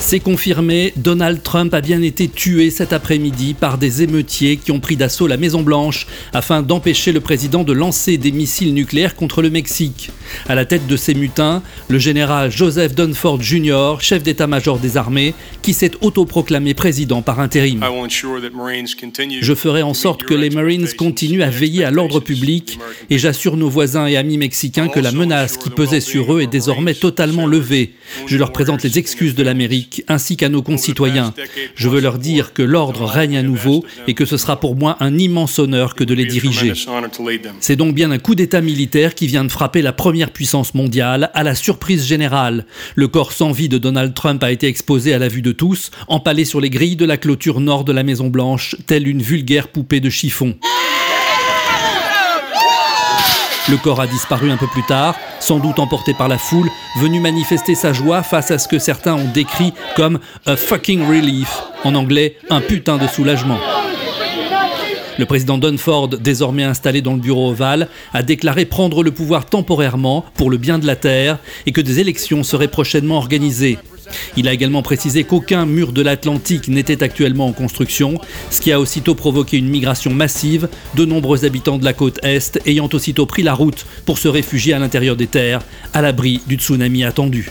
C'est confirmé, Donald Trump a bien été tué cet après-midi par des émeutiers qui ont pris d'assaut la Maison-Blanche afin d'empêcher le président de lancer des missiles nucléaires contre le Mexique. À la tête de ces mutins, le général Joseph Dunford Jr., chef d'état-major des armées, qui s'est autoproclamé président par intérim. Je ferai en sorte que les Marines continuent à veiller à l'ordre public et j'assure nos voisins et amis mexicains que la menace qui pesait sur eux est désormais totalement levée. Je leur présente les excuses de l'Amérique ainsi qu'à nos concitoyens. Je veux leur dire que l'ordre règne à nouveau et que ce sera pour moi un immense honneur que de les diriger. C'est donc bien un coup d'État militaire qui vient de frapper la première puissance mondiale à la surprise générale. Le corps sans vie de Donald Trump a été exposé à la vue de tous, empalé sur les grilles de la clôture nord de la Maison Blanche, telle une vulgaire poupée de chiffon. Le corps a disparu un peu plus tard, sans doute emporté par la foule, venu manifester sa joie face à ce que certains ont décrit comme a fucking relief, en anglais un putain de soulagement. Le président Dunford, désormais installé dans le bureau ovale, a déclaré prendre le pouvoir temporairement pour le bien de la Terre et que des élections seraient prochainement organisées. Il a également précisé qu'aucun mur de l'Atlantique n'était actuellement en construction, ce qui a aussitôt provoqué une migration massive, de nombreux habitants de la côte Est ayant aussitôt pris la route pour se réfugier à l'intérieur des terres, à l'abri du tsunami attendu.